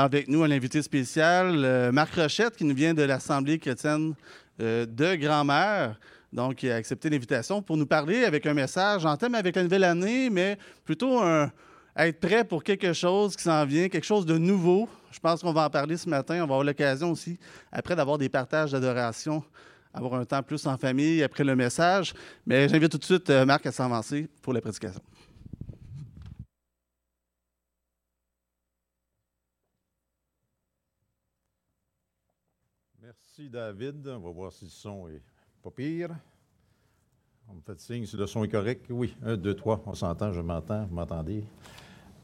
Avec nous, un invité spécial, euh, Marc Rochette, qui nous vient de l'Assemblée chrétienne euh, de Grand-Mère. Donc, il a accepté l'invitation pour nous parler avec un message en thème avec la nouvelle année, mais plutôt être prêt pour quelque chose qui s'en vient, quelque chose de nouveau. Je pense qu'on va en parler ce matin. On va avoir l'occasion aussi, après d'avoir des partages d'adoration, avoir un temps plus en famille après le message. Mais j'invite tout de suite euh, Marc à s'avancer pour la prédication. Merci David. On va voir si le son est pas pire. On me fait signe si le son est correct. Oui, un, deux, trois, on s'entend, je m'entends, vous m'entendez.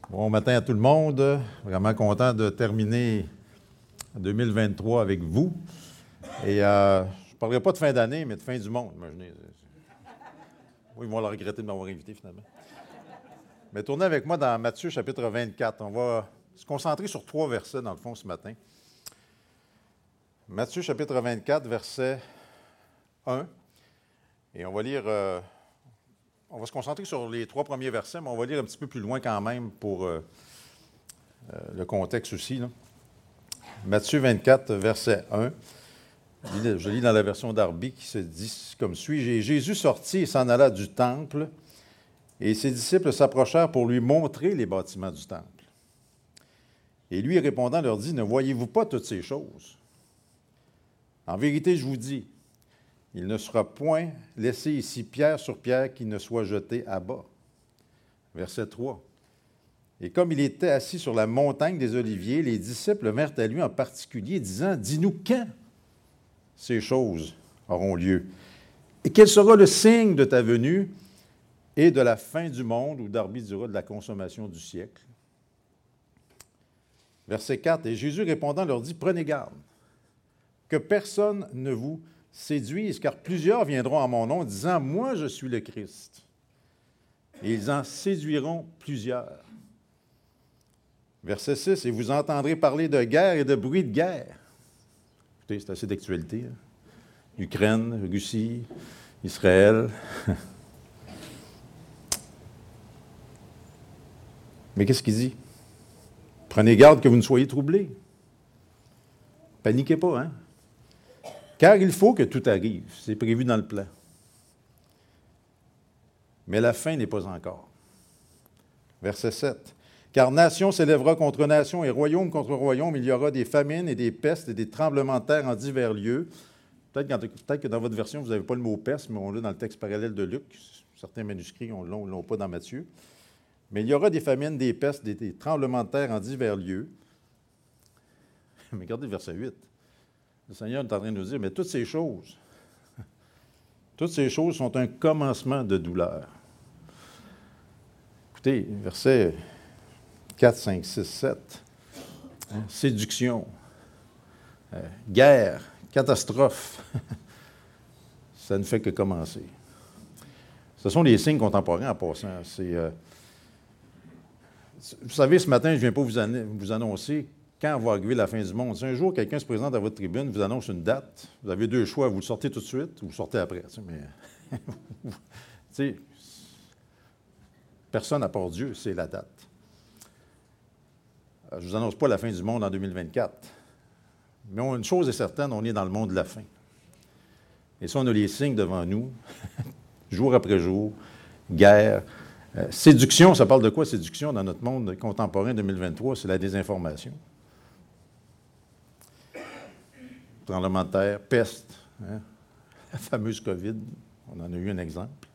Bon matin à tout le monde. Vraiment content de terminer 2023 avec vous. Et euh, je ne parlerai pas de fin d'année, mais de fin du monde, imaginez. Oui, ils vont le regretter de m'avoir invité finalement. Mais tournez avec moi dans Matthieu chapitre 24. On va se concentrer sur trois versets dans le fond ce matin. Matthieu chapitre 24, verset 1. Et on va lire, euh, on va se concentrer sur les trois premiers versets, mais on va lire un petit peu plus loin quand même pour euh, euh, le contexte aussi. Matthieu 24, verset 1. Je lis dans la version d'Arby qui se dit comme suit Jésus sortit et s'en alla du temple, et ses disciples s'approchèrent pour lui montrer les bâtiments du temple. Et lui répondant leur dit Ne voyez-vous pas toutes ces choses? En vérité, je vous dis, il ne sera point laissé ici pierre sur pierre qui ne soit jeté à bas. Verset 3. Et comme il était assis sur la montagne des Oliviers, les disciples vinrent à lui en particulier, disant Dis-nous quand ces choses auront lieu Et quel sera le signe de ta venue et de la fin du monde, ou dira de la consommation du siècle? Verset 4. Et Jésus répondant leur dit Prenez garde que personne ne vous séduise, car plusieurs viendront en mon nom disant, Moi je suis le Christ. Et ils en séduiront plusieurs. Verset 6, Et vous entendrez parler de guerre et de bruit de guerre. Écoutez, c'est assez d'actualité. Hein. Ukraine, Russie, Israël. Mais qu'est-ce qu'il dit? Prenez garde que vous ne soyez troublés. Paniquez pas, hein? Car il faut que tout arrive. C'est prévu dans le plan. Mais la fin n'est pas encore. Verset 7. Car nation s'élèvera contre nation et royaume contre royaume. Il y aura des famines et des pestes et des tremblements de terre en divers lieux. Peut-être que dans votre version, vous n'avez pas le mot peste, mais on l'a dans le texte parallèle de Luc. Certains manuscrits ne l'ont pas dans Matthieu. Mais il y aura des famines, des pestes, des, tremblements de terre en divers lieux. Mais regardez le verset 8. Le Seigneur est en train de nous dire, mais toutes ces choses, toutes ces choses sont un commencement de douleur. Écoutez, versets 4, 5, 6, 7. séduction, euh, guerre, catastrophe. Ça ne fait que commencer. Ce sont les signes contemporains en passant. Euh, vous savez, ce matin, je ne viens pas vous annoncer quand va arriver la fin du monde? Si un jour quelqu'un se présente à votre tribune, vous annonce une date, vous avez deux choix, vous le sortez tout de suite ou vous sortez après. Mais, personne à part Dieu, c'est la date. Euh, je ne vous annonce pas la fin du monde en 2024. Mais une chose est certaine, on est dans le monde de la fin. Et ça, on a les signes devant nous, jour après jour, guerre. Euh, séduction, ça parle de quoi, séduction, dans notre monde contemporain 2023? C'est la désinformation. Tremblement de terre, peste, hein, la fameuse COVID, on en a eu un exemple,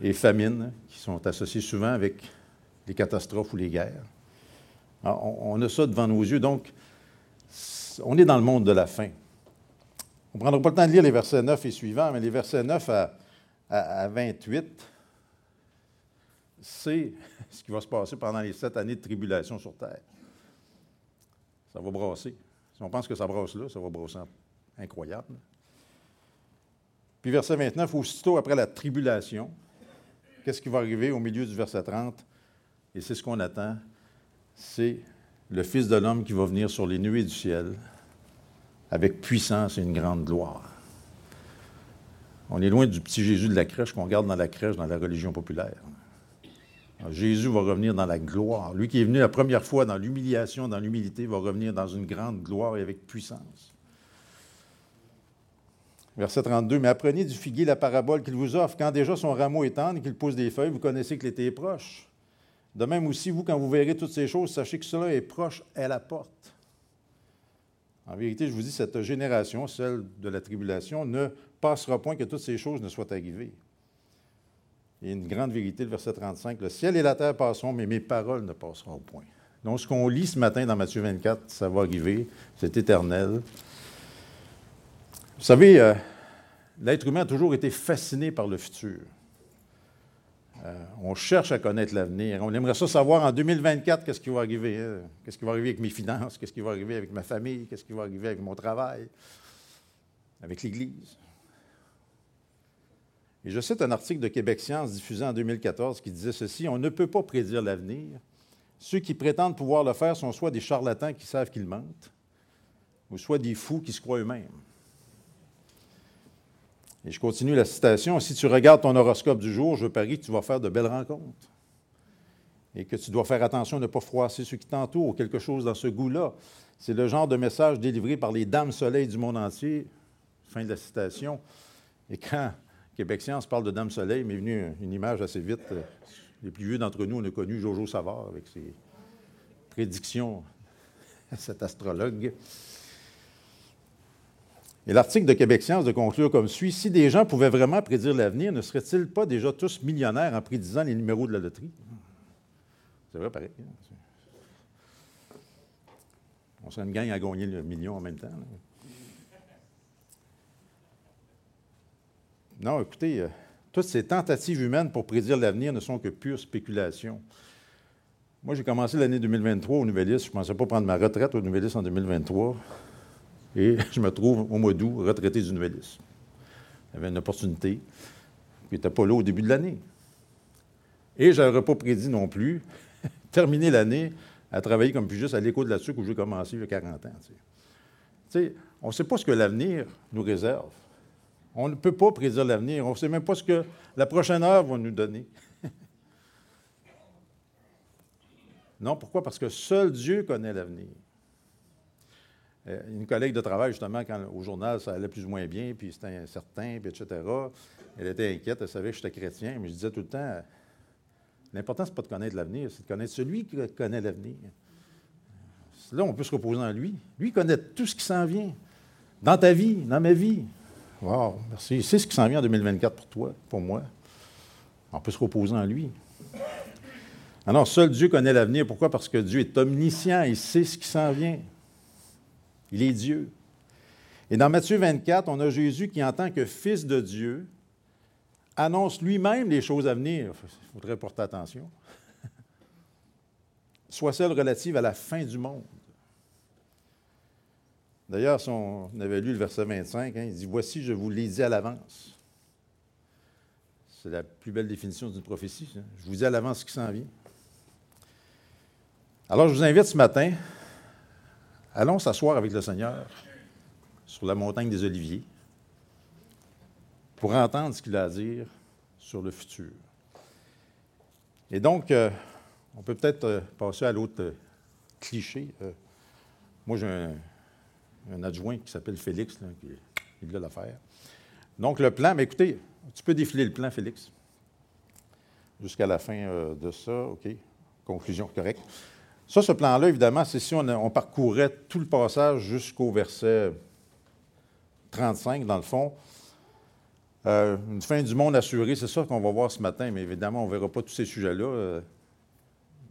et famine, hein, qui sont associées souvent avec les catastrophes ou les guerres. on, a ça devant nos yeux, donc on est dans le monde de la fin. On ne prendra pas le temps de lire les versets 9 et suivants, mais les versets 9 à, à 28, c'est ce qui va se passer pendant les sept années de tribulation sur Terre. Ça va brasser. Si on pense que ça brosse là, ça va brosser incroyable. Puis verset 29, aussitôt après la tribulation, qu'est-ce qui va arriver au milieu du verset 30? Et c'est ce qu'on attend, c'est le Fils de l'homme qui va venir sur les nuées du ciel avec puissance et une grande gloire. On est loin du petit Jésus de la crèche qu'on garde dans la crèche dans la religion populaire. Jésus va revenir dans la gloire. Lui qui est venu la première fois dans l'humiliation, dans l'humilité, va revenir dans une grande gloire et avec puissance. Verset 32, Mais apprenez du figuier la parabole qu'il vous offre. Quand déjà son rameau est tendre et qu'il pousse des feuilles, vous connaissez que l'été est proche. De même aussi, vous, quand vous verrez toutes ces choses, sachez que cela est proche à la porte. En vérité, je vous dis, cette génération, celle de la tribulation, ne passera point que toutes ces choses ne soient arrivées. Il y a une grande vérité, le verset 35, le ciel et la terre passeront, mais mes paroles ne passeront point. Donc, ce qu'on lit ce matin dans Matthieu 24, ça va arriver, c'est éternel. Vous savez, euh, l'être humain a toujours été fasciné par le futur. Euh, on cherche à connaître l'avenir. On aimerait ça savoir en 2024 qu'est-ce qui va arriver. Hein? Qu'est-ce qui va arriver avec mes finances? Qu'est-ce qui va arriver avec ma famille? Qu'est-ce qui va arriver avec mon travail? Avec l'Église? Et je cite un article de Québec Science diffusé en 2014 qui disait ceci On ne peut pas prédire l'avenir. Ceux qui prétendent pouvoir le faire sont soit des charlatans qui savent qu'ils mentent, ou soit des fous qui se croient eux-mêmes. Et je continue la citation. Si tu regardes ton horoscope du jour, je parie que tu vas faire de belles rencontres. Et que tu dois faire attention à ne pas froisser ceux qui t'entourent, quelque chose dans ce goût-là. C'est le genre de message délivré par les dames soleil du monde entier. Fin de la citation. Et quand Québec Science parle de Dame Soleil, m'est venue une image assez vite. Les plus vieux d'entre nous, on a connu Jojo Savard avec ses prédictions à cet astrologue. Et l'article de Québec Science de conclure comme suit Si des gens pouvaient vraiment prédire l'avenir, ne seraient-ils pas déjà tous millionnaires en prédisant les numéros de la loterie? C'est vrai, pareil. Hein, On serait une gang à gagner le million en même temps. Non, écoutez, euh, toutes ces tentatives humaines pour prédire l'avenir ne sont que pure spéculation. Moi, j'ai commencé l'année 2023 au Nouvelliste. Je ne pensais pas prendre ma retraite au Nouvelliste en 2023. Et je me trouve au mois d'août retraité du Nouvelliste. J'avais une opportunité. Il n'était pas là au début de l'année. Et je n'aurais pas prédit non plus terminer l'année à travailler comme juste à l'écho de la sucre où j'ai commencé il y a 40 ans. on ne sait pas ce que l'avenir nous réserve. On ne peut pas prédire l'avenir. On ne sait même pas ce que la prochaine heure va nous donner. non, pourquoi? Parce que seul Dieu connaît l'avenir. Euh, une collègue de travail, justement, quand au journal, ça allait plus ou moins bien, puis c'était incertain, puis etc., elle était inquiète, elle savait que j'étais chrétien, mais je disais tout le temps, l'important, ce n'est pas de connaître l'avenir, c'est de connaître celui qui connaît l'avenir. Là, on peut se reposer en lui. Lui connaît tout ce qui s'en vient, dans ta vie, dans ma vie. Wow, merci. C'est ce qui s'en vient en 2024 pour toi, pour moi. On peut se reposer en lui. Alors, seul Dieu connaît l'avenir. Pourquoi? Parce que Dieu est omniscient, il sait ce qui s'en vient. Il est Dieu. Et dans Matthieu 24, on a Jésus qui, en tant que Fils de Dieu, annonce lui-même les choses à venir. Il faudrait porter attention. Soit celles relatives à la fin du monde. D'ailleurs, si on avait lu le verset 25, hein, il dit Voici, je vous l'ai dit à l'avance. C'est la plus belle définition d'une prophétie. Je vous dis à l'avance ce qui s'en vient. Alors, je vous invite ce matin Allons s'asseoir avec le Seigneur sur la montagne des Oliviers pour entendre ce qu'il a à dire sur le futur. Et donc, euh, on peut peut-être euh, passer à l'autre euh, cliché. moi, j'ai un, adjoint qui s'appelle Félix, qui, qui a l'affaire. Donc, le plan, mais écoutez, tu peux défiler le plan, Félix, jusqu'à la fin de ça. OK. Conclusion correcte. Ça, ce plan-là, évidemment, c'est si on, parcourait tout le passage jusqu'au verset 35, dans le fond. Euh, une fin du monde assurée, c'est ça qu'on va voir ce matin, mais évidemment, on ne verra pas tous ces sujets-là. Euh.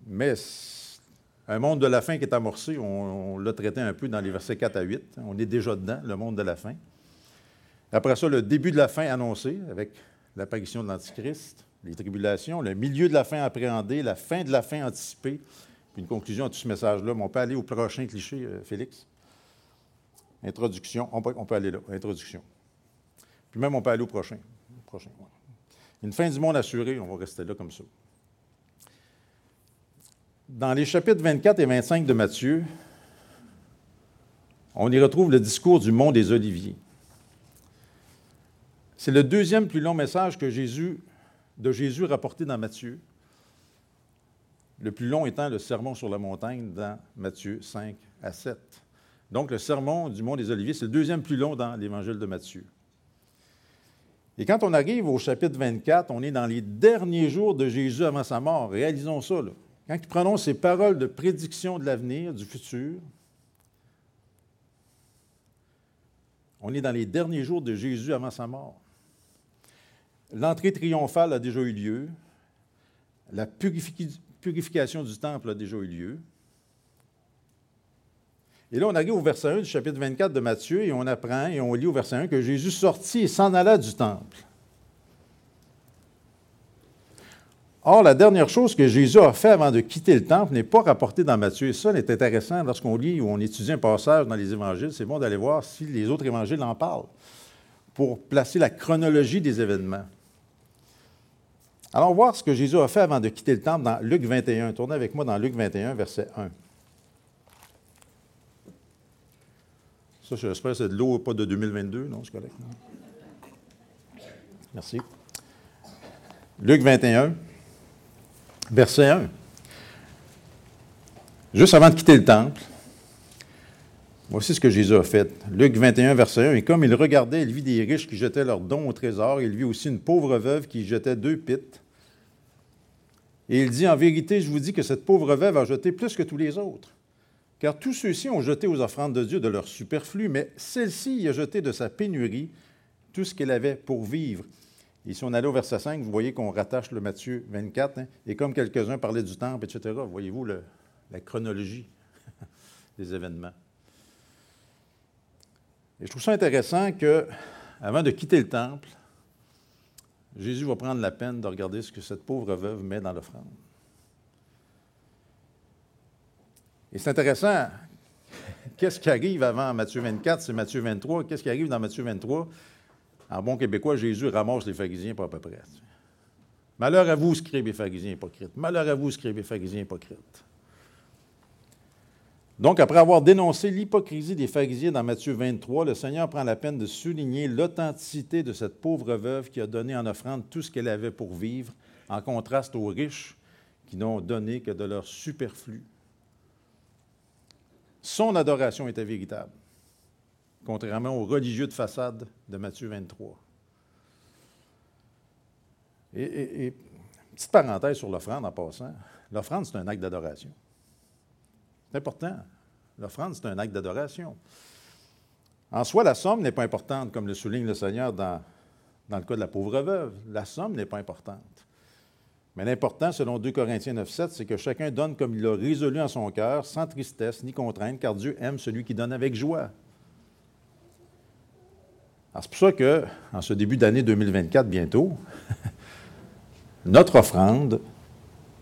mais un monde de la fin qui est amorcé, on, l'a traité un peu dans les versets 4 à 8. On est déjà dedans, le monde de la fin. Après ça, le début de la fin annoncé avec l'apparition de l'Antichrist, les tribulations, le milieu de la fin appréhendé, la fin de la fin anticipée, une conclusion à tout ce message-là, mais on peut aller au prochain cliché, euh, Félix. Introduction. On peut, aller là, introduction. Puis même, on peut aller au prochain. prochain Une fin du monde assurée, on va rester là comme ça. Dans les chapitres 24 et 25 de Matthieu, on y retrouve le discours du mont des Oliviers. C'est le deuxième plus long message que Jésus, de Jésus rapporté dans Matthieu. le plus long étant le sermon sur la montagne dans Matthieu 5 à 7. Donc, le sermon du Mont des Oliviers, c'est le deuxième plus long dans l'Évangile de Matthieu. Et quand on arrive au chapitre 24, on est dans les derniers jours de Jésus avant sa mort. Réalisons ça. Quand il prononce ces paroles de prédiction de l'avenir, du futur, on est dans les derniers jours de Jésus avant sa mort. L'entrée triomphale a déjà eu lieu. La purification du temple a déjà eu lieu. Et là, on arrive au verset 1 du chapitre 24 de Matthieu et on apprend et on lit au verset 1 que Jésus sortit et s'en alla du temple. Or, la dernière chose que Jésus a fait avant de quitter le temple n'est pas rapportée dans Matthieu. Et ça, c'est intéressant lorsqu'on lit ou on étudie un passage dans les évangiles. C'est bon d'aller voir si les autres évangiles en parlent pour placer la chronologie des événements. Allons voir ce que Jésus a fait avant de quitter le temple dans Luc 21. Tournez avec moi dans Luc 21, verset 1. Ça, j'espère que c'est de l'eau, pas de 2022, non, c'est correct. Merci. Luc 21, verset 1. Juste avant de quitter le temple, voici ce que Jésus a fait. Luc 21, verset 1. Et comme il regardait, il vit des riches qui jetaient leurs dons au trésor. Il vit aussi une pauvre veuve qui jetait deux pites. Et il dit, en vérité, je vous dis que cette pauvre veuve a jeté plus que tous les autres. Car tous ceux-ci ont jeté aux offrandes de Dieu de leur superflu, mais celle-ci y a jeté de sa pénurie tout ce qu'elle avait pour vivre. Et si on allait au verset 5, vous voyez qu'on rattache le Matthieu 24, hein, et comme quelques-uns parlaient du temple, etc., voyez-vous la chronologie des événements. Et je trouve ça intéressant que, avant de quitter le temple, Jésus va prendre la peine de regarder ce que cette pauvre veuve met dans l'offrande. Et c'est intéressant. Qu'est-ce qui arrive avant Matthieu 24? C'est Matthieu 23. Qu'est-ce qui arrive dans Matthieu 23? En bon québécois, Jésus ramasse les pharisiens pas à peu près. Malheur à vous, scribes et pharisiens hypocrites. Malheur à vous, scribes et pharisiens hypocrites. Donc, après avoir dénoncé l'hypocrisie des pharisiens dans Matthieu 23, le Seigneur prend la peine de souligner l'authenticité de cette pauvre veuve qui a donné en offrande tout ce qu'elle avait pour vivre, en contraste aux riches qui n'ont donné que de leur superflu. Son adoration était véritable, contrairement aux religieux de façade de Matthieu 23. Et, petite parenthèse sur l'offrande en passant, l'offrande, c'est un acte d'adoration. C'est important. L'offrande, c'est un acte d'adoration. En soi, la somme n'est pas importante, comme le souligne le Seigneur dans, dans le cas de la pauvre veuve. La somme n'est pas importante. Mais l'important, selon 2 Corinthiens 9, 7, c'est que chacun donne comme il l'a résolu en son cœur, sans tristesse ni contrainte, car Dieu aime celui qui donne avec joie. C'est pour ça que, en ce début d'année 2024, bientôt, notre offrande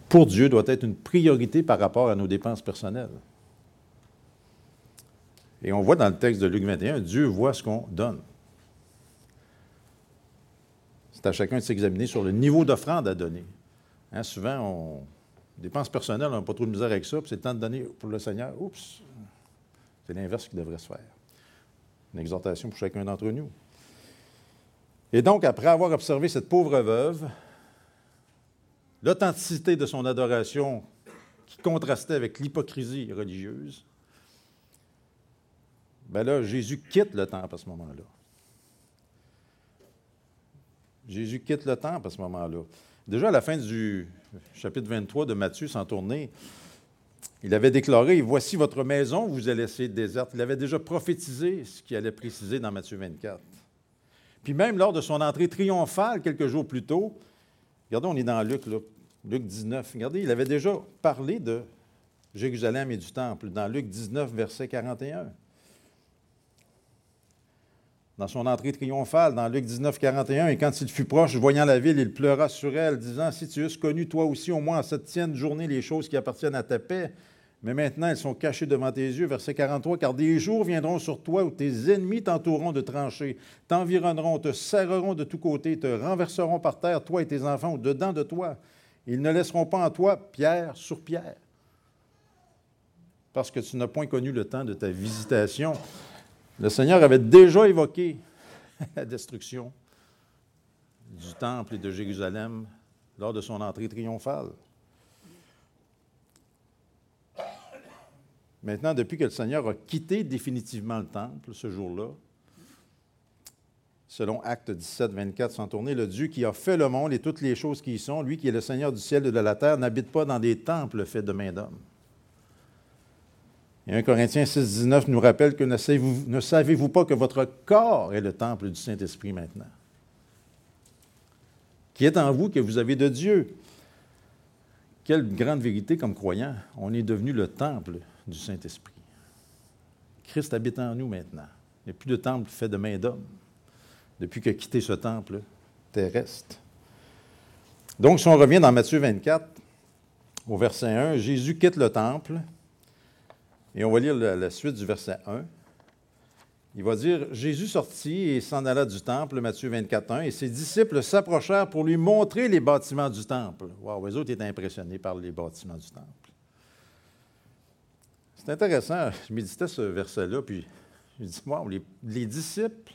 pour Dieu doit être une priorité par rapport à nos dépenses personnelles. Et on voit dans le texte de Luc 21, Dieu voit ce qu'on donne. C'est à chacun de s'examiner sur le niveau d'offrande à donner. Hein, souvent, on dépense personnelles, on n'a pas trop de misère avec ça, puis c'est le temps de donner pour le Seigneur. Oups! C'est l'inverse qui devrait se faire. Une exhortation pour chacun d'entre nous. Et donc, après avoir observé cette pauvre veuve, l'authenticité de son adoration qui contrastait avec l'hypocrisie religieuse, ben là, Jésus quitte le temple à ce moment-là. Jésus quitte le temple à ce moment-là. Déjà à la fin du chapitre 23 de Matthieu, sans tourner, il avait déclaré Voici votre maison, vous allez laissée déserte. Il avait déjà prophétisé ce qu'il allait préciser dans Matthieu 24. Puis même lors de son entrée triomphale quelques jours plus tôt, regardez, on est dans Luc, Luc 19. Regardez, il avait déjà parlé de Jérusalem et du Temple dans Luc 19, verset 41 dans son entrée triomphale dans Luc 19, 41. Et quand il fut proche, voyant la ville, il pleura sur elle, disant Si tu eusses connu toi aussi, au moins en cette tienne journée, les choses qui appartiennent à ta paix, mais maintenant elles sont cachées devant tes yeux. Verset 43 Car des jours viendront sur toi où tes ennemis t'entoureront de tranchées, t'environneront, te serreront de tous côtés, te renverseront par terre, toi et tes enfants, au-dedans de toi. Ils ne laisseront pas en toi pierre sur pierre, parce que tu n'as point connu le temps de ta visitation. Le Seigneur avait déjà évoqué la destruction du temple et de Jérusalem lors de son entrée triomphale. Maintenant, depuis que le Seigneur a quitté définitivement le temple ce jour-là, selon Acte 17, 24, sans tourner, le Dieu qui a fait le monde et toutes les choses qui y sont, lui qui est le Seigneur du ciel et de la terre, n'habite pas dans des temples faits de main d'homme. Et 1 Corinthiens 6, 19 nous rappelle que ne savez-vous, ne savez-vous pas que votre corps est le temple du Saint-Esprit maintenant, qui est en vous, que vous avez de Dieu? Quelle grande vérité comme croyant, on est devenu le temple du Saint-Esprit. Christ habite en nous maintenant. Il n'y a plus de temple fait de main d'homme depuis a quitté ce temple terrestre. Donc, si on revient dans Matthieu 24, au verset 1, Jésus quitte le temple, et on va lire la, suite du verset 1. Il va dire Jésus sortit et s'en alla du temple, Matthieu 24, 1, et ses disciples s'approchèrent pour lui montrer les bâtiments du temple. Waouh, les autres étaient impressionnés par les bâtiments du temple. C'est intéressant, je méditais ce verset-là, puis je dis Waouh, les disciples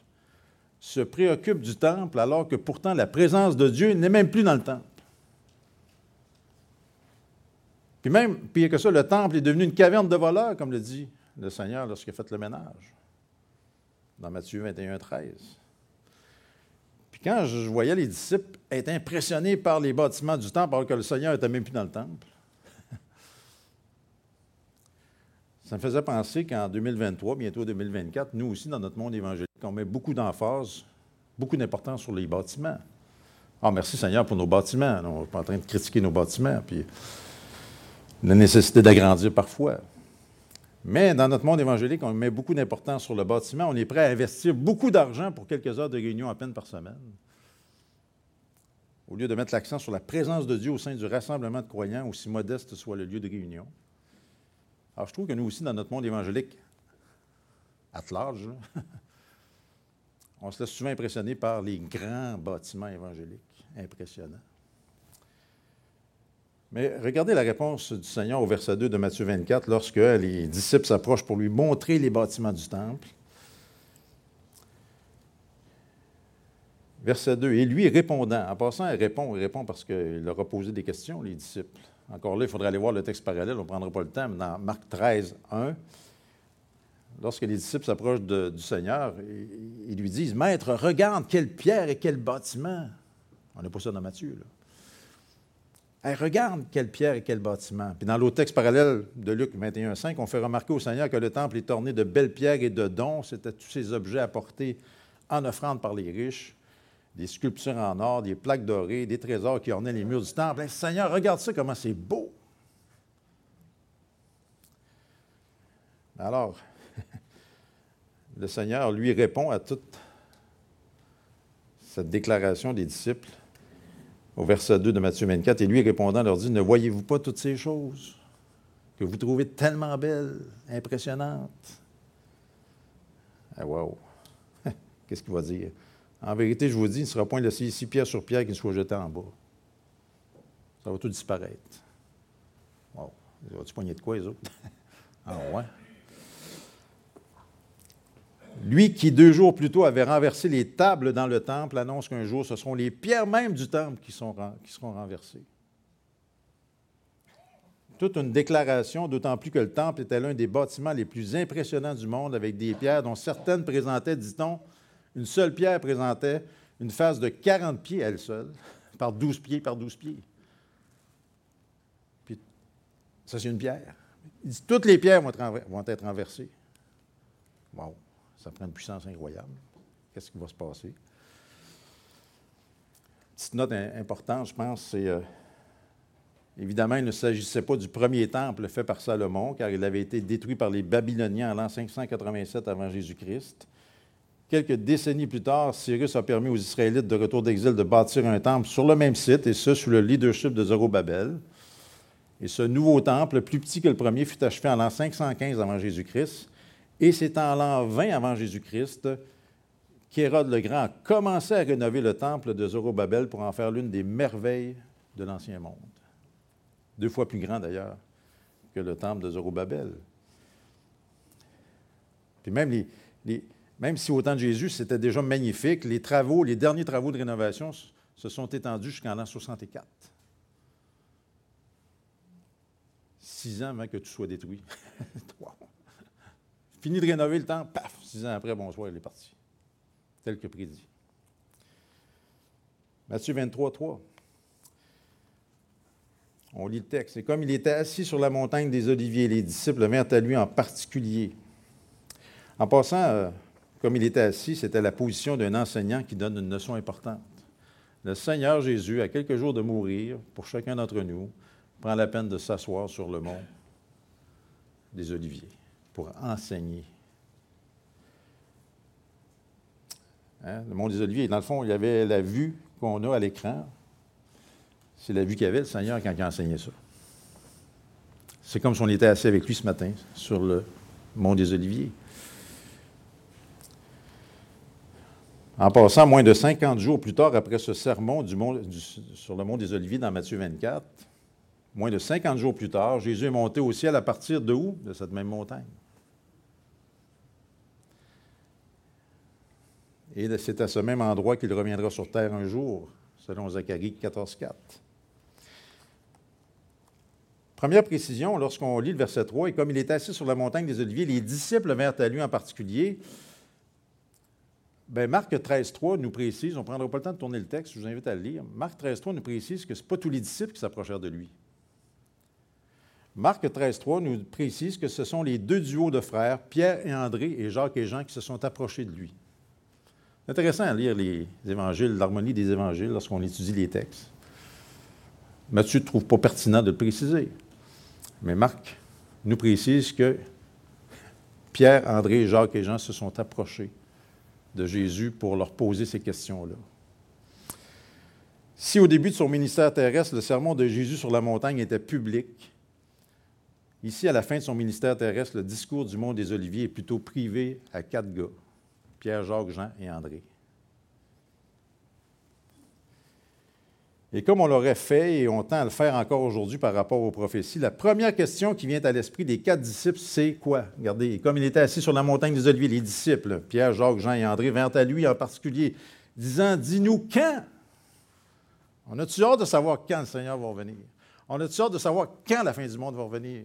se préoccupe du temple alors que pourtant la présence de Dieu n'est même plus dans le temple. Puis même, pire que ça, le temple est devenu une caverne de voleurs, comme le dit le Seigneur lorsqu'il a fait le ménage, dans Matthieu 21, 13. Puis quand je voyais les disciples être impressionnés par les bâtiments du temple alors que le Seigneur n'était même plus dans le temple, ça me faisait penser qu'en 2023, bientôt 2024, nous aussi, dans notre monde évangélique, on met beaucoup d'emphase, beaucoup d'importance sur les bâtiments. Ah, merci Seigneur pour nos bâtiments. On n'est pas en train de critiquer nos bâtiments, puis la nécessité d'agrandir parfois. Mais dans notre monde évangélique, on met beaucoup d'importance sur le bâtiment. On est prêt à investir beaucoup d'argent pour quelques heures de réunion à peine par semaine. Au lieu de mettre l'accent sur la présence de Dieu au sein du rassemblement de croyants, aussi modeste soit le lieu de réunion. Alors, je trouve que nous aussi, dans notre monde évangélique, à large, On se laisse souvent impressionner par les grands bâtiments évangéliques. Impressionnants. Mais regardez la réponse du Seigneur au verset 2 de Matthieu 24 lorsque les disciples s'approchent pour lui montrer les bâtiments du temple. Verset 2. Et lui répondant, en passant, il répond, il répond parce qu'il leur a posé des questions, les disciples. Encore là, il faudrait aller voir le texte parallèle, on ne prendra pas le temps, mais dans Marc 13, 1, lorsque les disciples s'approchent du Seigneur, ils, lui disent Maître, regarde quelle pierre et quel bâtiment. On n'a pas ça dans Matthieu. Là. regarde quelle pierre et quel bâtiment. Puis dans l'autre texte parallèle de Luc 21, 5, on fait remarquer au Seigneur que le temple est orné de belles pierres et de dons. C'était tous ces objets apportés en offrande par les riches, des sculptures en or, des plaques dorées, des trésors qui ornaient les murs du temple. Seigneur, regarde ça, comment c'est beau. Alors, le Seigneur lui répond à toute cette déclaration des disciples au verset 2 de Matthieu 24, et lui répondant leur dit, ne voyez-vous pas toutes ces choses que vous trouvez tellement belles, impressionnantes? Ah, wow! Qu'est-ce qu'il va dire? En vérité, je vous dis, il ne sera point laissé ici pierre sur pierre qui ne soit jeté en bas. Ça va tout disparaître. Wow! Va-tu poigner de quoi, les autres? ah ouais? Lui qui, deux jours plus tôt, avait renversé les tables dans le temple, annonce qu'un jour, ce seront les pierres même du temple qui, qui seront renversées. Toute une déclaration, d'autant plus que le temple était l'un des bâtiments les plus impressionnants du monde, avec des pierres dont certaines présentaient, dit-on, une seule pierre présentait une face de 40 pieds elle seule, par 12 pieds par 12 pieds. Puis, ça, c'est une pierre. Il dit, toutes les pierres vont être, vont être renversées. Wow! Ça prend une puissance incroyable. Qu'est-ce qui va se passer? Petite note importante, je pense, c'est euh, évidemment, il ne s'agissait pas du premier temple fait par Salomon, car il avait été détruit par les Babyloniens en l'an 587 avant Jésus-Christ. Quelques décennies plus tard, Cyrus a permis aux Israélites de retour d'exil de bâtir un temple sur le même site, et ce, sous le leadership de Zorobabel. Et ce nouveau temple, plus petit que le premier, fut achevé en l'an 515 avant Jésus-Christ. Et c'est en l'an 20 avant Jésus-Christ qu'Hérode le Grand a commencé à rénover le temple de Zorobabel pour en faire l'une des merveilles de l'Ancien Monde. Deux fois plus grand d'ailleurs que le temple de Zorobabel. Puis même, les, même si au temps de Jésus, c'était déjà magnifique, les travaux, les derniers travaux de rénovation se sont étendus jusqu'en l'an 64. six ans avant que tout soit détruit. Fini de rénover le temple, paf, six ans après, bonsoir, il est parti. Tel que prédit. Matthieu 23, 3. On lit le texte. Et comme il était assis sur la montagne des Oliviers, les disciples vinrent à lui en particulier. En passant, euh, comme il était assis, c'était la position d'un enseignant qui donne une leçon importante. Le Seigneur Jésus, à quelques jours de mourir, pour chacun d'entre nous, prend la peine de s'asseoir sur le mont des Oliviers pour enseigner. Hein? Le mont des Oliviers, dans le fond, il y avait la vue qu'on a à l'écran. C'est la vue qu'avait le Seigneur quand il a enseigné ça. C'est comme si on était assis avec lui ce matin sur le mont des Oliviers. En passant, moins de 50 jours plus tard, après ce sermon sur le mont des Oliviers dans Matthieu 24, moins de 50 jours plus tard, Jésus est monté au ciel à partir de où? De cette même montagne. Et c'est à ce même endroit qu'il reviendra sur terre un jour, selon Zacharie 14.4. Première précision, lorsqu'on lit le verset 3, et comme il est assis sur la montagne des Oliviers, les disciples vinrent à lui en particulier, Bien, Marc 13.3 nous précise, on ne prendra pas le temps de tourner le texte, je vous invite à le lire. Marc 13.3 nous précise que ce n'est pas tous les disciples qui s'approchèrent de lui. Marc 13.3 nous précise que ce sont les deux duos de frères, Pierre et André et Jacques et Jean, qui se sont approchés de lui. C'est intéressant à lire les évangiles, l'harmonie des évangiles lorsqu'on étudie les textes. Matthieu ne trouve pas pertinent de le préciser. Mais Marc nous précise que Pierre, André, Jacques et Jean se sont approchés de Jésus pour leur poser ces questions-là. Si au début de son ministère terrestre, le sermon de Jésus sur la montagne était public, ici, à la fin de son ministère terrestre, le discours du monde des Oliviers est plutôt privé à quatre gars, Pierre, Jacques, Jean et André. Et comme on l'aurait fait et on tend à le faire encore aujourd'hui par rapport aux prophéties, la première question qui vient à l'esprit des quatre disciples, c'est quoi? Regardez, comme il était assis sur la montagne des Oliviers, les disciples, Pierre, Jacques, Jean et André, vinrent à lui en particulier, disant Dis-nous quand? On a-tu hâte de savoir quand le Seigneur va revenir? On a-tu hâte de savoir quand la fin du monde va revenir?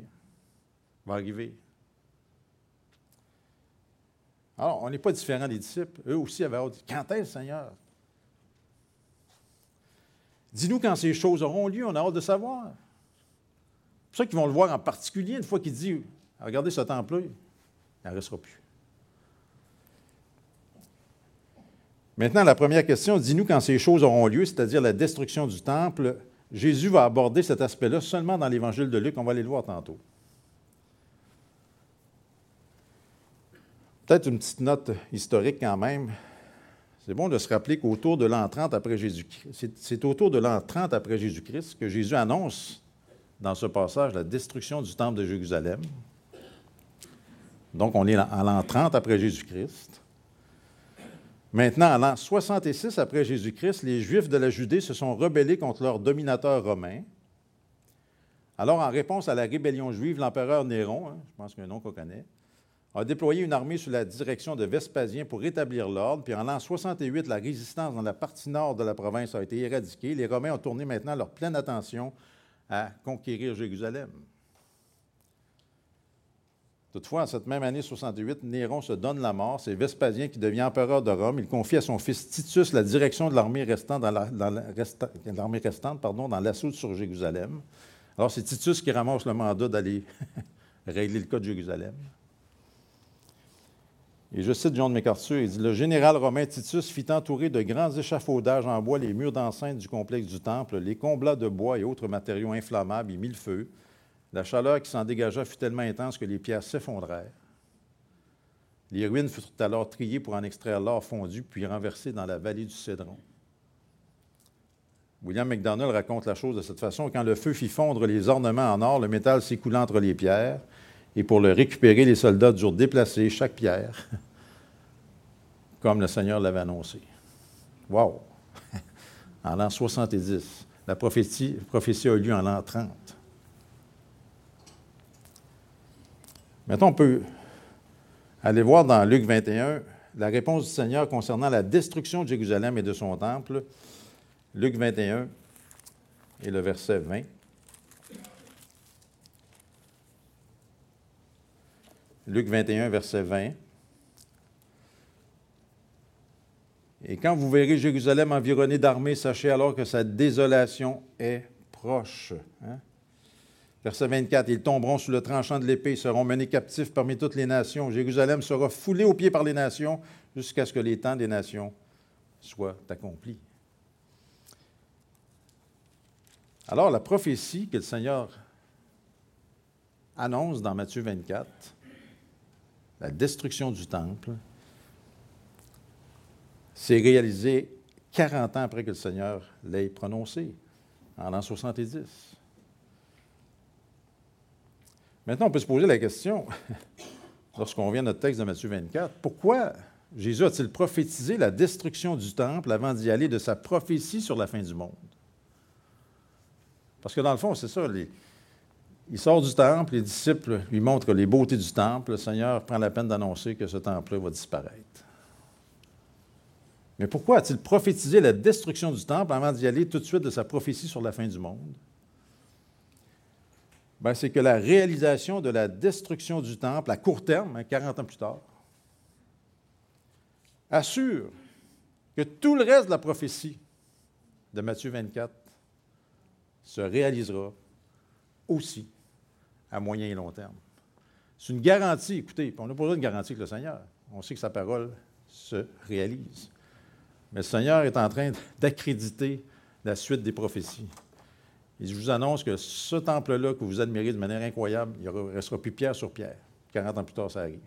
Va arriver Alors, on n'est pas différent des disciples. Eux aussi avaient hâte. Quand est le Seigneur? Dis-nous quand ces choses auront lieu, on a hâte de savoir. C'est pour ça qu'ils vont le voir en particulier une fois qu'il dit Regardez ce temple-là, il n'en restera plus. Maintenant, la première question, dis-nous quand ces choses auront lieu, c'est-à-dire la destruction du temple. Jésus va aborder cet aspect-là seulement dans l'évangile de Luc, on va aller le voir tantôt. Peut-être une petite note historique quand même. C'est bon de se rappeler qu'autour de l'an 30 après Jésus-Christ, c'est autour de l'an 30 après Jésus-Christ que Jésus annonce dans ce passage la destruction du temple de Jérusalem. Donc, on est à l'an 30 après Jésus-Christ. Maintenant, à l'an 66 après Jésus-Christ, les Juifs de la Judée se sont rebellés contre leur dominateur romain. Alors, en réponse à la rébellion juive, l'empereur Néron, hein, je pense qu'il y a un nom qu'on connaît, a déployé une armée sous la direction de Vespasien pour rétablir l'ordre. Puis en l'an 68, la résistance dans la partie nord de la province a été éradiquée. Les Romains ont tourné maintenant leur pleine attention à conquérir Jérusalem. Toutefois, en cette même année 68, Néron se donne la mort. C'est Vespasien qui devient empereur de Rome. Il confie à son fils Titus la direction de l'armée restante dans l'assaut sur Jérusalem. Alors, c'est Titus qui ramasse le mandat d'aller régler le cas de Jérusalem. Et je cite John MacArthur, il dit Le général romain Titus fit entourer de grands échafaudages en bois les murs d'enceinte du complexe du temple, les combla de bois et autres matériaux inflammables y mit le feu. La chaleur qui s'en dégagea fut tellement intense que les pierres s'effondrèrent. Les ruines furent alors triées pour en extraire l'or fondu, puis renversées dans la vallée du Cédron. William McDonald raconte la chose de cette façon. Quand le feu fit fondre les ornements en or, le métal s'écoula entre les pierres. Et pour le récupérer, les soldats durent déplacer chaque pierre, comme le Seigneur l'avait annoncé. Wow! En l'an 70. La prophétie, prophétie a eu lieu en l'an 30. Maintenant, on peut aller voir dans Luc 21 la réponse du Seigneur concernant la destruction de Jérusalem et de son temple. Luc 21 et le verset 20. Luc 21, verset 20. Et quand vous verrez Jérusalem environnée d'armées, sachez alors que sa désolation est proche. Hein? Verset 24, ils tomberont sous le tranchant de l'épée, seront menés captifs parmi toutes les nations. Jérusalem sera foulée aux pieds par les nations jusqu'à ce que les temps des nations soient accomplis. Alors, la prophétie que le Seigneur annonce dans Matthieu 24, la destruction du temple, s'est réalisée 40 ans après que le Seigneur l'ait prononcé, en l'an 70. Maintenant, on peut se poser la question, lorsqu'on vient à notre texte de Matthieu 24, pourquoi Jésus a-t-il prophétisé la destruction du temple avant d'y aller de sa prophétie sur la fin du monde? Parce que dans le fond, c'est ça, il sort du temple, les disciples lui montrent les beautés du temple, le Seigneur prend la peine d'annoncer que ce temple-là va disparaître. Mais pourquoi a-t-il prophétisé la destruction du temple avant d'y aller tout de suite de sa prophétie sur la fin du monde? Ben, c'est que la réalisation de la destruction du temple à court terme, 40 hein, ans plus tard, assure que tout le reste de la prophétie de Matthieu 24 se réalisera aussi à moyen et long terme. C'est une garantie, écoutez, on n'a pas besoin de garantie avec le Seigneur. On sait que sa parole se réalise. Mais le Seigneur est en train d'accréditer la suite des prophéties. Et je vous annonce que ce temple-là que vous admirez de manière incroyable, il ne restera plus pierre sur pierre. 40 ans plus tard, ça arrive.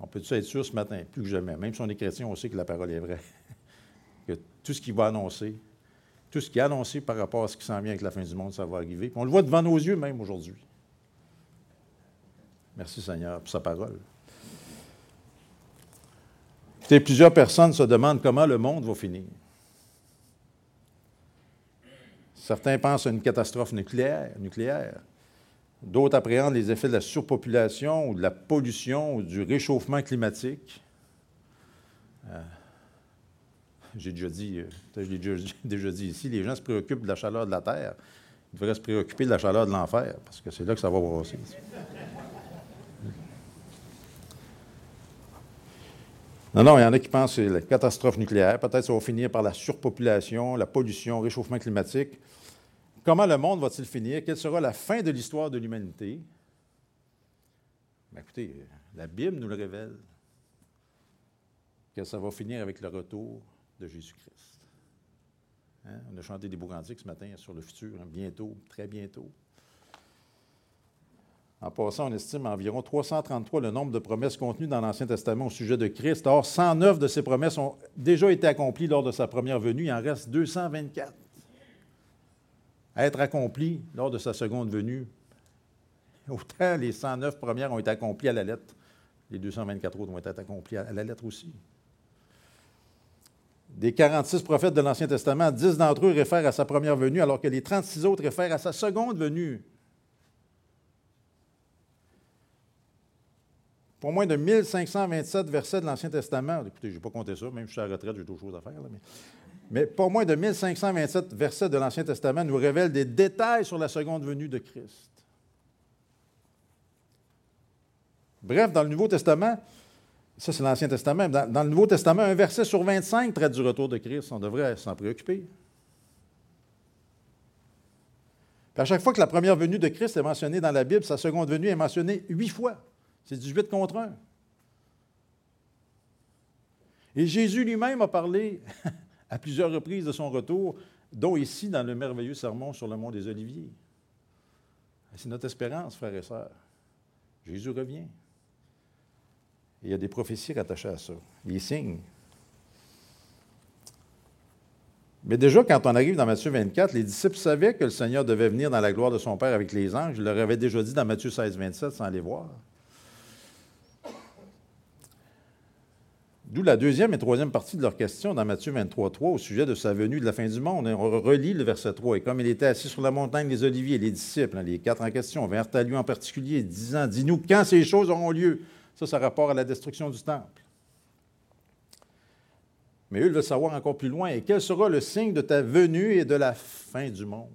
On peut être sûr ce matin, plus que jamais, même si on est chrétien, on sait que la parole est vraie. que tout ce qu'il va annoncer, tout ce qui est annoncé par rapport à ce qui s'en vient avec la fin du monde, ça va arriver. on le voit devant nos yeux même aujourd'hui. Merci Seigneur pour sa parole. plusieurs personnes se demandent comment le monde va finir. Certains pensent à une catastrophe nucléaire. nucléaire. D'autres appréhendent les effets de la surpopulation ou de la pollution ou du réchauffement climatique. Euh, j'ai déjà dit, euh, déjà, dit ici, les gens se préoccupent de la chaleur de la Terre. Ils devraient se préoccuper de la chaleur de l'enfer, parce que c'est là que ça va brasser. Non, non, il y en a qui pensent que c'est la catastrophe nucléaire. Peut-être ça va finir par la surpopulation, la pollution, le réchauffement climatique. Comment le monde va-t-il finir? Quelle sera la fin de l'histoire de l'humanité? Ben, écoutez, la Bible nous le révèle, que ça va finir avec le retour de Jésus-Christ. Hein? On a chanté des beaux ce matin sur le futur, hein, bientôt, très bientôt. En passant, on estime environ 333 le nombre de promesses contenues dans l'Ancien Testament au sujet de Christ. Or, 109 de ces promesses ont déjà été accomplies lors de sa première venue. Il en reste 224 à être accomplies lors de sa seconde venue. Autant les 109 premières ont été accomplies à la lettre, les 224 autres vont être accomplies à la lettre aussi. Des 46 prophètes de l'Ancien Testament, 10 d'entre eux réfèrent à sa première venue, alors que les 36 autres réfèrent à sa seconde venue. Pour moins de 1527 versets de l'Ancien Testament, écoutez, je n'ai pas compté ça, même si je suis à la retraite, j'ai d'autres choses à faire, mais, mais pas moins de 1527 versets de l'Ancien Testament nous révèlent des détails sur la seconde venue de Christ. Bref, dans le Nouveau Testament, ça c'est l'Ancien Testament, dans, dans, le Nouveau Testament, un verset sur 25 traite du retour de Christ. On devrait s'en préoccuper. à chaque fois que la première venue de Christ est mentionnée dans la Bible, sa seconde venue est mentionnée huit fois. C'est 18 contre 1. Et Jésus lui-même a parlé à plusieurs reprises de son retour, dont ici dans le merveilleux sermon sur le mont des Oliviers. C'est notre espérance, frères et sœurs. Jésus revient. Il y a des prophéties rattachées à ça, des signes. Mais déjà, quand on arrive dans Matthieu 24, les disciples savaient que le Seigneur devait venir dans la gloire de son Père avec les anges. Je leur avais déjà dit dans Matthieu 16, 27 sans les voir. D'où la deuxième et troisième partie de leur question dans Matthieu 23, 3 au sujet de sa venue de la fin du monde. On relit le verset 3. Et comme il était assis sur la montagne des Oliviers, les disciples, hein, les quatre en question, vinrent à lui en particulier, disant Dis-nous quand ces choses auront lieu. Ça, ça rapport à la destruction du temple. Mais eux, ils veulent savoir encore plus loin. Et quel sera le signe de ta venue et de la fin du monde?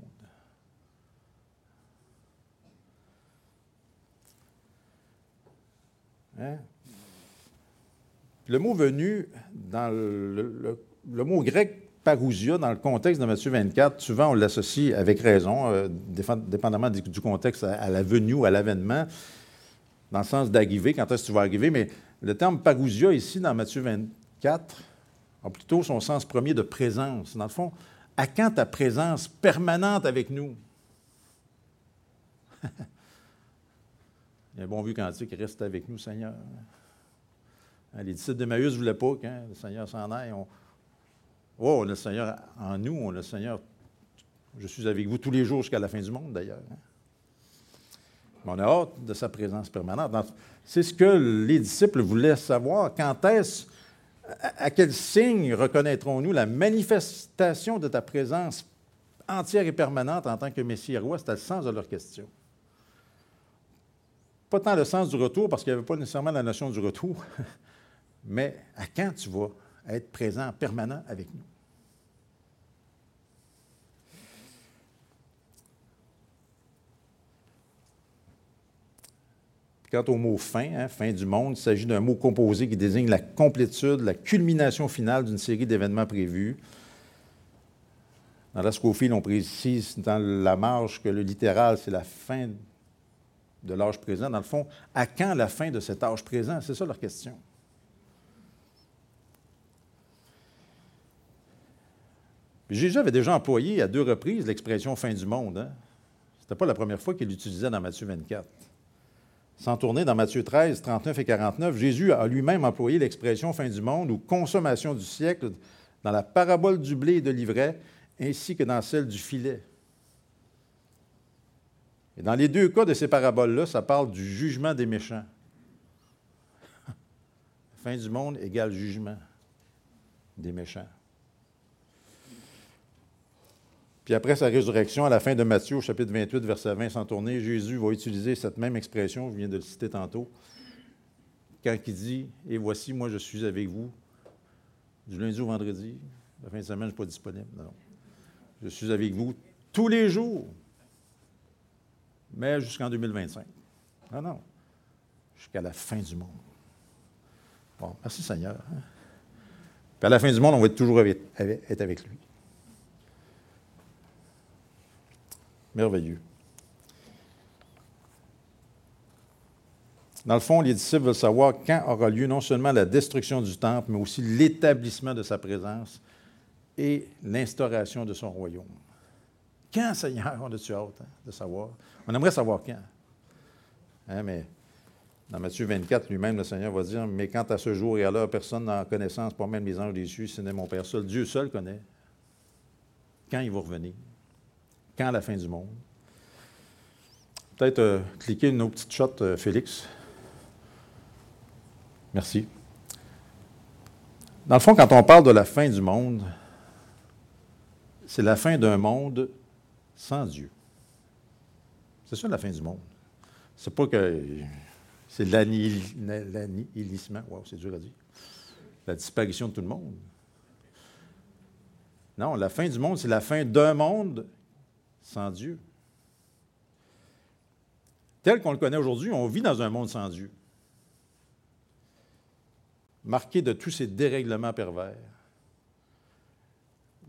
Hein? Le mot venu, le, mot grec parousia, dans le contexte de Matthieu 24, souvent on l'associe avec raison, euh, dépendamment du, contexte, à, la venue ou à l'avènement, dans le sens d'arriver, quand est-ce que tu vas arriver. Mais le terme parousia, ici, dans Matthieu 24, a plutôt son sens premier de présence. Dans le fond, à quand ta présence permanente avec nous? Il y a un bon vu cantique, reste avec nous, Seigneur. Hein, les disciples d'Emmaüs ne voulaient pas que le Seigneur s'en aille. Oh, on a le Seigneur en nous, on a le Seigneur. Je suis avec vous tous les jours jusqu'à la fin du monde, d'ailleurs. Hein. Mais on a hâte de sa présence permanente. C'est ce que les disciples voulaient savoir. Quand est-ce, à quel signe reconnaîtrons-nous la manifestation de ta présence entière et permanente en tant que Messie et roi? C'était le sens de leur question. Pas tant le sens du retour, parce qu'il n'y avait pas nécessairement la notion du retour, mais à quand tu vas être présent, permanent avec nous? Quant au mot fin, hein, fin du monde, il s'agit d'un mot composé qui désigne la complétude, la culmination finale d'une série d'événements prévus. Dans la scophile, on précise dans la marge que le littéral, c'est la fin de l'âge présent. Dans le fond, à quand la fin de cet âge présent? C'est ça leur question. Jésus avait déjà employé à deux reprises l'expression fin du monde. Hein? Ce n'était pas la première fois qu'il l'utilisait dans Matthieu 24. Sans tourner dans Matthieu 13, 39 et 49, Jésus a lui-même employé l'expression fin du monde ou consommation du siècle dans la parabole du blé et de l'ivraie, ainsi que dans celle du filet. Et dans les deux cas de ces paraboles-là, ça parle du jugement des méchants. fin du monde égale jugement des méchants. Puis après sa résurrection, à la fin de Matthieu, au chapitre 28, verset 20, sans tourner, Jésus va utiliser cette même expression, je viens de le citer tantôt, quand il dit Et voici, moi, je suis avec vous du lundi au vendredi. La fin de semaine, je ne suis pas disponible. Non. Je suis avec vous tous les jours, mais jusqu'en 2025. Non, non. Jusqu'à la fin du monde. Bon, merci Seigneur. Hein. Puis à la fin du monde, on va être toujours être avec lui. Merveilleux. Dans le fond, les disciples veulent savoir quand aura lieu non seulement la destruction du temple, mais aussi l'établissement de sa présence et l'instauration de son royaume. Quand, Seigneur, on a-tu hâte hein, de savoir? On aimerait savoir quand. Hein, mais dans Matthieu 24, lui-même, le Seigneur va dire Mais quant à ce jour et à l'heure, personne n'a connaissance, pas même les anges cieux, ce n'est mon Père seul. Dieu seul connaît. Quand il va revenir la fin du monde? Peut-être euh, cliquer une autre petite shot, euh, Félix. Merci. Dans le fond, quand on parle de la fin du monde, c'est la fin d'un monde sans Dieu. C'est ça la fin du monde. C'est pas que c'est l'annihilissement. Wow, c'est dur à dire. La disparition de tout le monde. Non, la fin du monde, c'est la fin d'un monde sans Dieu. Tel qu'on le connaît aujourd'hui, on vit dans un monde sans Dieu, marqué de tous ces dérèglements pervers,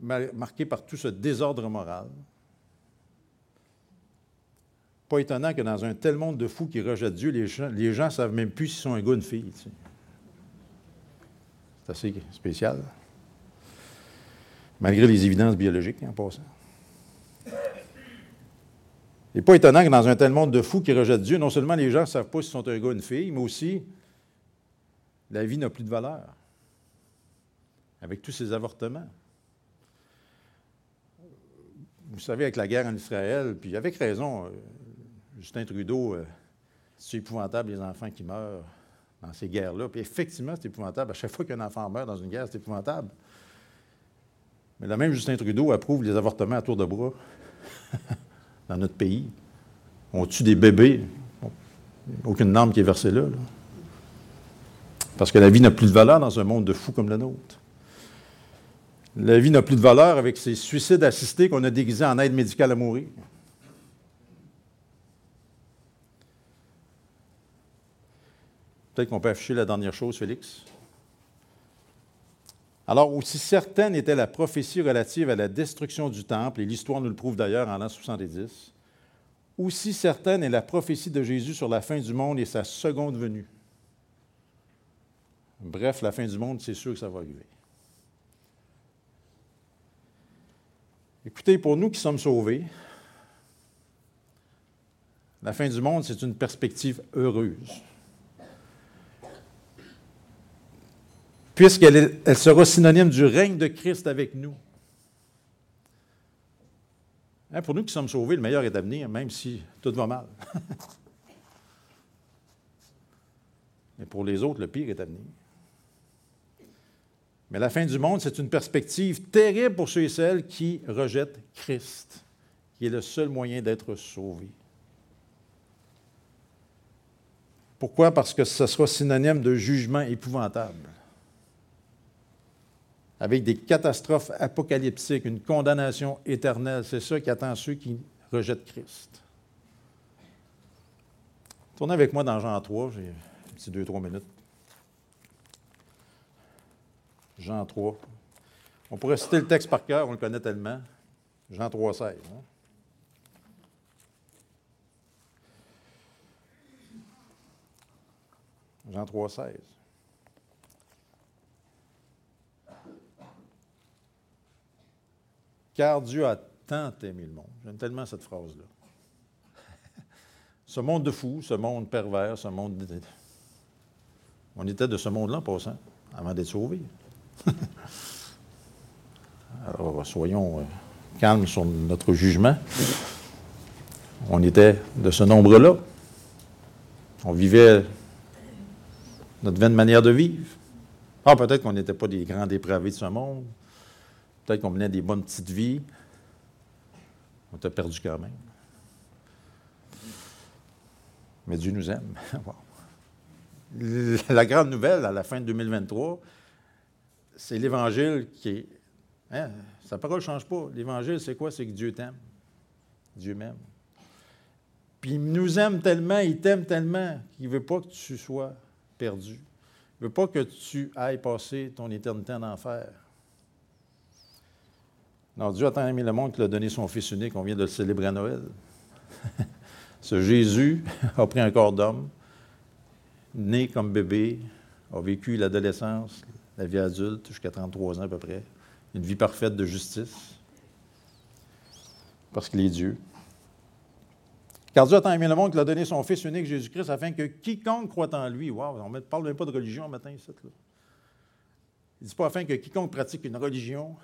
marqué par tout ce désordre moral. Pas étonnant que dans un tel monde de fous qui rejettent Dieu, les gens ne savent même plus s'ils sont un gars ou une fille. C'est assez spécial. Malgré les évidences biologiques en passant. N'est pas étonnant que dans un tel monde de fous qui rejettent Dieu, non seulement les gens ne savent pas s'ils sont un gars ou une fille, mais aussi la vie n'a plus de valeur. Avec tous ces avortements. Vous savez, avec la guerre en Israël, puis avec raison, euh, Justin Trudeau, euh, c'est épouvantable les enfants qui meurent dans ces guerres-là. Puis effectivement, c'est épouvantable. À chaque fois qu'un enfant meurt dans une guerre, c'est épouvantable. Mais le même Justin Trudeau approuve les avortements à tour de bras. dans notre pays. On tue des bébés. Aucune norme qui est versée là, Parce que la vie n'a plus de valeur dans un monde de fous comme le nôtre. La vie n'a plus de valeur avec ces suicides assistés qu'on a déguisés en aide médicale à mourir. Peut-être qu'on peut afficher la dernière chose, Félix. Alors, aussi certaine était la prophétie relative à la destruction du temple, et l'histoire nous le prouve d'ailleurs en l'an 70, aussi certaine est la prophétie de Jésus sur la fin du monde et sa seconde venue. Bref, la fin du monde, c'est sûr que ça va arriver. Écoutez, pour nous qui sommes sauvés, la fin du monde, c'est une perspective heureuse. Puisqu'elle elle sera synonyme du règne de Christ avec nous. Hein, pour nous qui sommes sauvés, le meilleur est à venir, même si tout va mal. Mais pour les autres, le pire est à venir. Mais la fin du monde, c'est une perspective terrible pour ceux et celles qui rejettent Christ, qui est le seul moyen d'être sauvé. Pourquoi? Parce que ce sera synonyme de jugement épouvantable, avec des catastrophes apocalyptiques, une condamnation éternelle. C'est ça qui attend ceux qui rejettent Christ. Tournez avec moi dans Jean 3, j'ai un petit deux, trois minutes. Jean 3. On pourrait citer le texte par cœur, on le connaît tellement. Jean 3, 16. Hein? Jean 3, 16. Car Dieu a tant aimé le monde. J'aime tellement cette phrase-là. ce monde de fous, ce monde pervers, ce monde. De... On était de ce monde-là en passant, avant d'être sauvés. Alors, soyons euh, calmes sur notre jugement. On était de ce nombre-là. On vivait notre vaine manière de vivre. Ah, peut-être qu'on n'était pas des grands dépravés de ce monde. Peut-être qu'on menait des bonnes petites vies. On t'a perdu quand même. Mais Dieu nous aime. La grande nouvelle à la fin de 2023, c'est l'Évangile qui est. Hein, sa parole ne change pas. L'Évangile, c'est quoi? C'est que Dieu t'aime. Dieu m'aime. Puis il nous aime tellement, il t'aime tellement qu'il ne veut pas que tu sois perdu. Il ne veut pas que tu ailles passer ton éternité en enfer. Non, Dieu a tant aimé le monde qu'il a donné son Fils unique. On vient de le célébrer à Noël. Ce Jésus a pris un corps d'homme, né comme bébé, a vécu l'adolescence, la vie adulte jusqu'à 33 ans à peu près. Une vie parfaite de justice. Parce qu'il est Dieu. Car Dieu a tant aimé le monde qu'il a donné son Fils unique, Jésus-Christ, afin que quiconque croit en lui, wow, on ne parle même pas de religion matin ici. Là. Il ne dit pas afin que quiconque pratique une religion,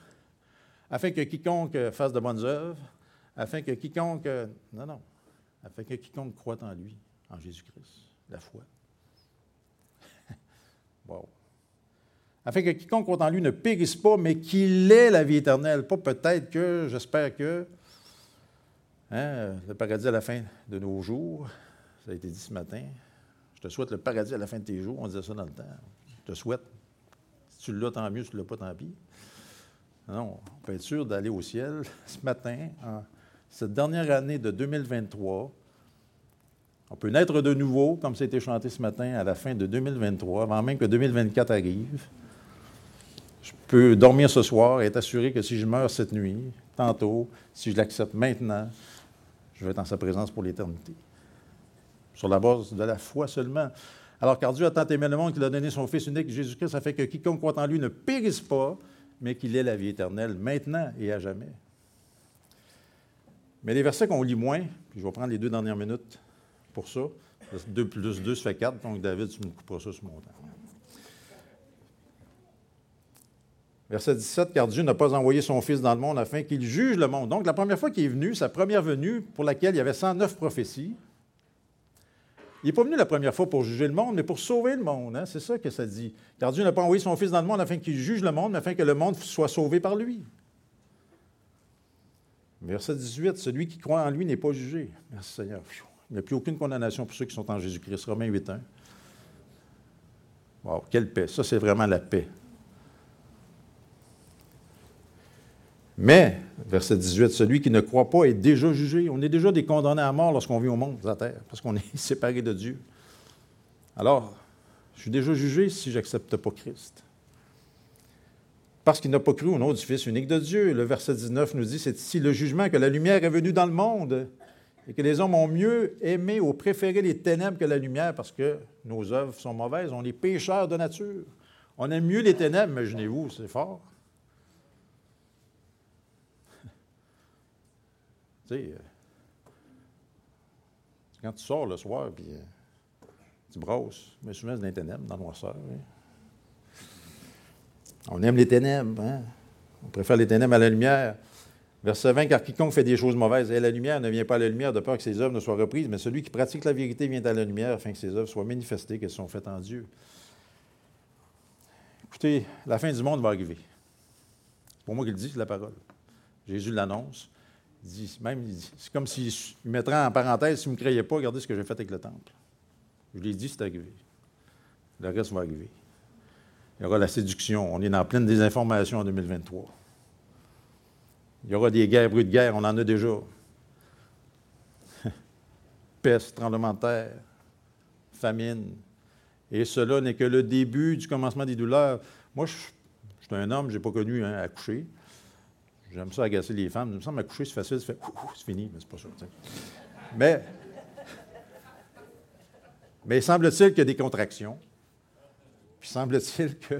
afin que quiconque fasse de bonnes œuvres, afin que quiconque. Non, non. Afin que quiconque croit en lui, en Jésus-Christ, la foi. wow afin que quiconque croit en lui ne périsse pas, mais qu'il ait la vie éternelle. Pas peut-être que, j'espère que, hein, le paradis à la fin de nos jours, ça a été dit ce matin, je te souhaite le paradis à la fin de tes jours, on disait ça dans le temps. Je te souhaite. Si tu l'as, tant mieux, si tu ne l'as pas, tant pis. Non, on peut être sûr d'aller au ciel ce matin, cette dernière année de 2023. On peut naître de nouveau, comme ça a été chanté ce matin, à la fin de 2023, avant même que 2024 arrive. Je peux dormir ce soir et être assuré que si je meurs cette nuit, tantôt, si je l'accepte maintenant, je vais être en sa présence pour l'éternité. Sur la base de la foi seulement. Alors, car Dieu a tant aimé le monde qu'il a donné son Fils unique, Jésus-Christ, ça fait que quiconque croit en lui ne périsse pas, mais qu'il ait la vie éternelle, maintenant et à jamais. Mais les versets qu'on lit moins, puis je vais prendre les deux dernières minutes pour ça. 2 plus 2, ça fait 4, donc David, tu me couperas ça sur mon temps. Verset 17, car Dieu n'a pas envoyé son Fils dans le monde afin qu'il juge le monde. Donc, la première fois qu'il est venu, sa première venue, pour laquelle il y avait 109 prophéties, il n'est pas venu la première fois pour juger le monde, mais pour sauver le monde. Hein? C'est ça que ça dit. Car Dieu n'a pas envoyé son Fils dans le monde afin qu'il juge le monde, mais afin que le monde soit sauvé par lui. Verset 18, celui qui croit en lui n'est pas jugé. Merci Seigneur. Il n'y a plus aucune condamnation pour ceux qui sont en Jésus-Christ. Romains 8.1. Wow, quelle paix. Ça, c'est vraiment la paix. Mais, verset 18, celui qui ne croit pas est déjà jugé. On est déjà des condamnés à mort lorsqu'on vit au monde, à terre, parce qu'on est séparé de Dieu. Alors, Je suis déjà jugé si j'accepte pas Christ. Parce qu'il n'a pas cru au nom du Fils unique de Dieu. Le verset 19 nous dit, c'est ici le jugement que la lumière est venue dans le monde et que les hommes ont mieux aimé ou préféré les ténèbres que la lumière parce que nos œuvres sont mauvaises. On est pécheurs de nature. On aime mieux les ténèbres, imaginez-vous, c'est fort. Tu sais, euh, quand tu sors le soir, puis euh, tu brosses, souvent c'est dans les ténèbres, dans la noirceur. On aime les ténèbres, hein? on préfère les ténèbres à la lumière. Verset 20, car quiconque fait des choses mauvaises et la lumière ne vient pas à la lumière de peur que ses œuvres ne soient reprises, mais celui qui pratique la vérité vient à la lumière afin que ses œuvres soient manifestées, qu'elles sont faites en Dieu. Écoutez, la fin du monde va arriver. C'est pour moi qu'il dit, c'est la parole. Jésus l'annonce. Il dit, même, c'est comme s'il mettrait en parenthèse, si vous ne me pas, regardez ce que j'ai fait avec le temple. Je l'ai dit, c'est arrivé. Le reste va arriver. Il y aura la séduction. On est dans pleine désinformation en 2023. Il y aura des guerres, bruits de guerre, on en a déjà. Peste, tremblement de terre, famine. Et cela n'est que le début du commencement des douleurs. Moi, je, suis un homme, je n'ai pas connu hein, accoucher. J'aime ça agacer les femmes. Il me semble accoucher, c'est facile, c'est fini, mais c'est pas ça. Mais, mais semble-t-il qu'il y a des contractions. Puis semble-t-il que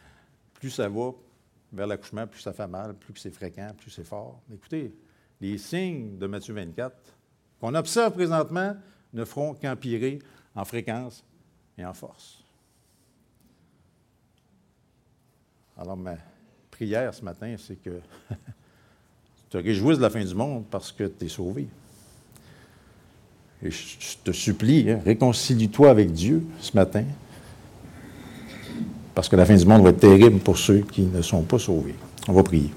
plus ça va, vers l'accouchement, plus ça fait mal, plus c'est fréquent, plus c'est fort. écoutez, les signes de Matthieu 24 qu'on observe présentement ne feront qu'empirer en fréquence et en force. Alors, ma prière ce matin, c'est que tu te réjouisses de la fin du monde parce que tu es sauvé. Et je te supplie, hein, réconcilie-toi avec Dieu ce matin parce que la fin du monde va être terrible pour ceux qui ne sont pas sauvés. On va prier.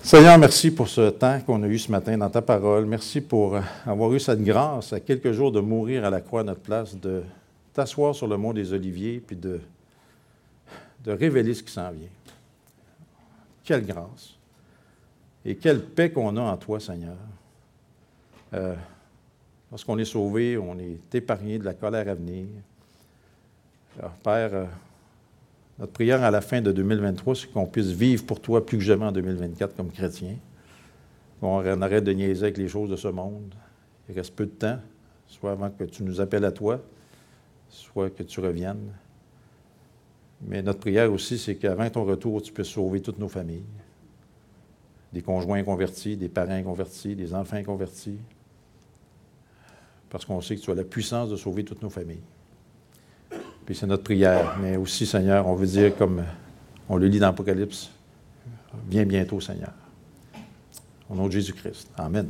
Seigneur, merci pour ce temps qu'on a eu ce matin dans ta parole. Merci pour avoir eu cette grâce à quelques jours de mourir à la croix à notre place, de t'asseoir sur le mont des Oliviers, puis de, de révéler ce qui s'en vient. Quelle grâce et quelle paix qu'on a en toi, Seigneur. Euh, lorsqu'on est sauvé, on est épargné de la colère à venir. Père, euh, notre prière à la fin de 2023, c'est qu'on puisse vivre pour toi plus que jamais en 2024 comme chrétien. Qu'on arrête de niaiser avec les choses de ce monde. Il reste peu de temps, soit avant que tu nous appelles à toi, soit que tu reviennes. Mais notre prière aussi, c'est qu'avant ton retour, tu puisses sauver toutes nos familles. Des conjoints convertis, des parents convertis, des enfants convertis. Parce qu'on sait que tu as la puissance de sauver toutes nos familles. Puis c'est notre prière. Mais aussi, Seigneur, on veut dire, comme on le lit dans l'Apocalypse, viens bientôt, Seigneur. Au nom de Jésus-Christ. Amen.